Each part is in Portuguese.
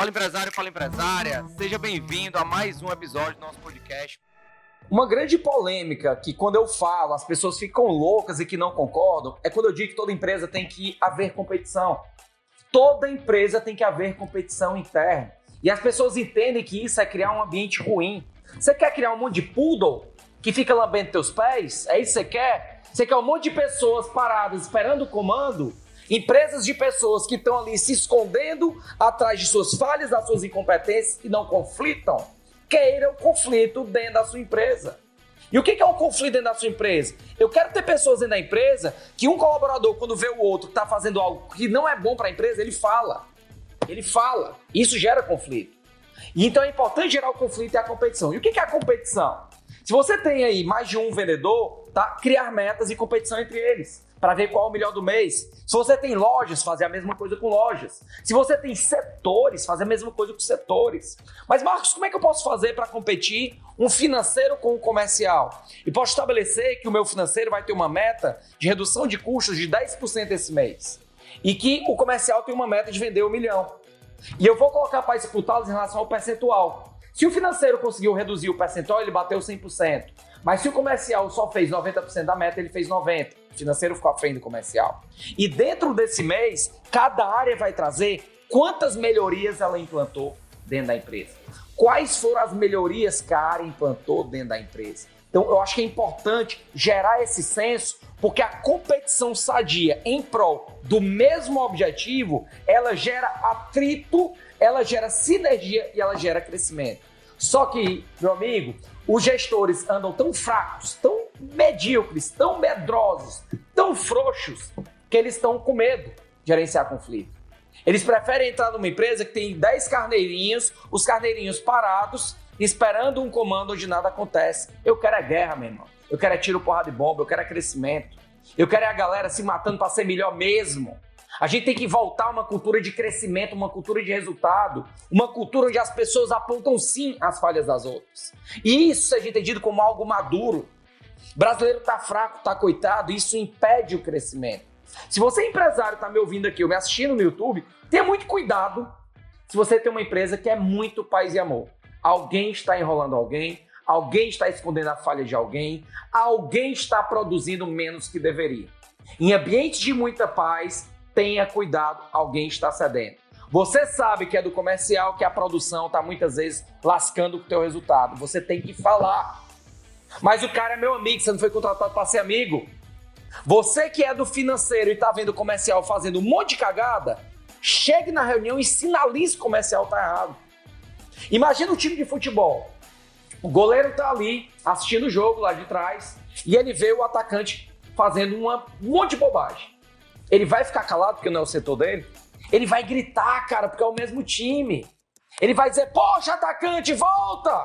Fala empresário, fala empresária, seja bem-vindo a mais um episódio do nosso podcast. Uma grande polêmica que quando eu falo as pessoas ficam loucas e que não concordam é quando eu digo que toda empresa tem que haver competição. Toda empresa tem que haver competição interna. E as pessoas entendem que isso é criar um ambiente ruim. Você quer criar um monte de poodle que fica lambendo teus pés? É isso que você quer? Você quer um monte de pessoas paradas esperando o comando? Empresas de pessoas que estão ali se escondendo atrás de suas falhas, das suas incompetências e não conflitam, queiram conflito dentro da sua empresa. E o que é um conflito dentro da sua empresa? Eu quero ter pessoas dentro da empresa que um colaborador, quando vê o outro que está fazendo algo que não é bom para a empresa, ele fala. Ele fala. Isso gera conflito. E então é importante gerar o conflito e a competição. E o que é a competição? Se você tem aí mais de um vendedor, tá? Criar metas e competição entre eles para ver qual é o melhor do mês. Se você tem lojas, fazer a mesma coisa com lojas. Se você tem setores, fazer a mesma coisa com setores. Mas, Marcos, como é que eu posso fazer para competir um financeiro com um comercial? E posso estabelecer que o meu financeiro vai ter uma meta de redução de custos de 10% esse mês. E que o comercial tem uma meta de vender um milhão. E eu vou colocar para disputá-los em relação ao percentual. Se o financeiro conseguiu reduzir o percentual, ele bateu 100%. Mas se o comercial só fez 90% da meta, ele fez 90%. O financeiro ficou à frente do comercial. E dentro desse mês, cada área vai trazer quantas melhorias ela implantou dentro da empresa. Quais foram as melhorias que a área implantou dentro da empresa. Então, eu acho que é importante gerar esse senso, porque a competição sadia em prol do mesmo objetivo, ela gera atrito, ela gera sinergia e ela gera crescimento. Só que, meu amigo, os gestores andam tão fracos, tão medíocres, tão medrosos, tão frouxos, que eles estão com medo de gerenciar conflito. Eles preferem entrar numa empresa que tem 10 carneirinhos, os carneirinhos parados, esperando um comando onde nada acontece. Eu quero é guerra, meu irmão. Eu quero é tiro, porrada de bomba, eu quero é crescimento. Eu quero é a galera se matando para ser melhor mesmo. A gente tem que voltar a uma cultura de crescimento, uma cultura de resultado, uma cultura onde as pessoas apontam sim as falhas das outras. E isso seja entendido como algo maduro. Brasileiro tá fraco, tá coitado, isso impede o crescimento. Se você é empresário, tá me ouvindo aqui ou me assistindo no YouTube, tenha muito cuidado se você tem uma empresa que é muito paz e amor. Alguém está enrolando alguém, alguém está escondendo a falha de alguém, alguém está produzindo menos que deveria. Em ambientes de muita paz, tenha cuidado, alguém está cedendo. Você sabe que é do comercial, que a produção está muitas vezes lascando o teu resultado. Você tem que falar. Mas o cara é meu amigo, você não foi contratado para ser amigo. Você que é do financeiro e está vendo o comercial fazendo um monte de cagada, chegue na reunião e sinalize que o comercial está errado. Imagina o time de futebol. O goleiro está ali assistindo o jogo lá de trás e ele vê o atacante fazendo uma, um monte de bobagem. Ele vai ficar calado porque não é o setor dele? Ele vai gritar, cara, porque é o mesmo time. Ele vai dizer: Poxa, atacante, volta!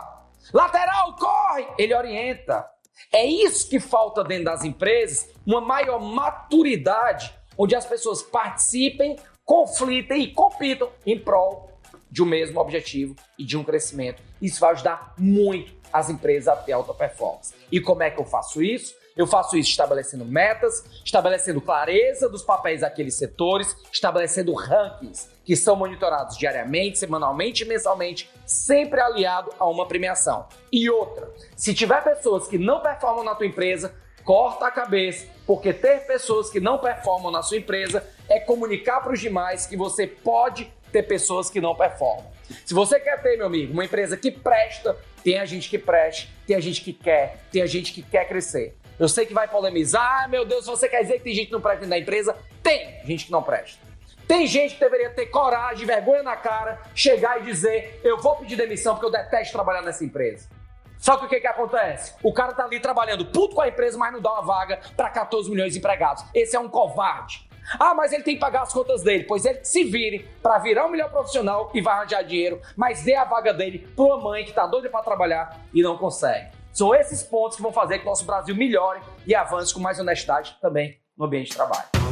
Lateral, corre! Ele orienta. É isso que falta dentro das empresas, uma maior maturidade, onde as pessoas participem, conflitem e compitam em prol de um mesmo objetivo e de um crescimento. Isso vai ajudar muito as empresas a ter alta performance. E como é que eu faço isso? Eu faço isso estabelecendo metas, estabelecendo clareza dos papéis daqueles setores, estabelecendo rankings que são monitorados diariamente, semanalmente e mensalmente, sempre aliado a uma premiação. E outra, se tiver pessoas que não performam na tua empresa, corta a cabeça, porque ter pessoas que não performam na sua empresa é comunicar para os demais que você pode ter pessoas que não performam. Se você quer ter, meu amigo, uma empresa que presta, tem a gente que preste, tem a gente que quer, tem a gente que quer crescer. Eu sei que vai polemizar, ah, meu Deus, você quer dizer que tem gente que não presta na empresa? Tem gente que não presta. Tem gente que deveria ter coragem, vergonha na cara, chegar e dizer: eu vou pedir demissão porque eu detesto trabalhar nessa empresa. Só que o que, que acontece? O cara tá ali trabalhando puto com a empresa, mas não dá uma vaga para 14 milhões de empregados. Esse é um covarde. Ah, mas ele tem que pagar as contas dele. Pois ele se vire para virar um melhor profissional e vai arranjar dinheiro, mas dê a vaga dele para uma mãe que tá doida para trabalhar e não consegue. São esses pontos que vão fazer que o nosso Brasil melhore e avance com mais honestidade também no ambiente de trabalho.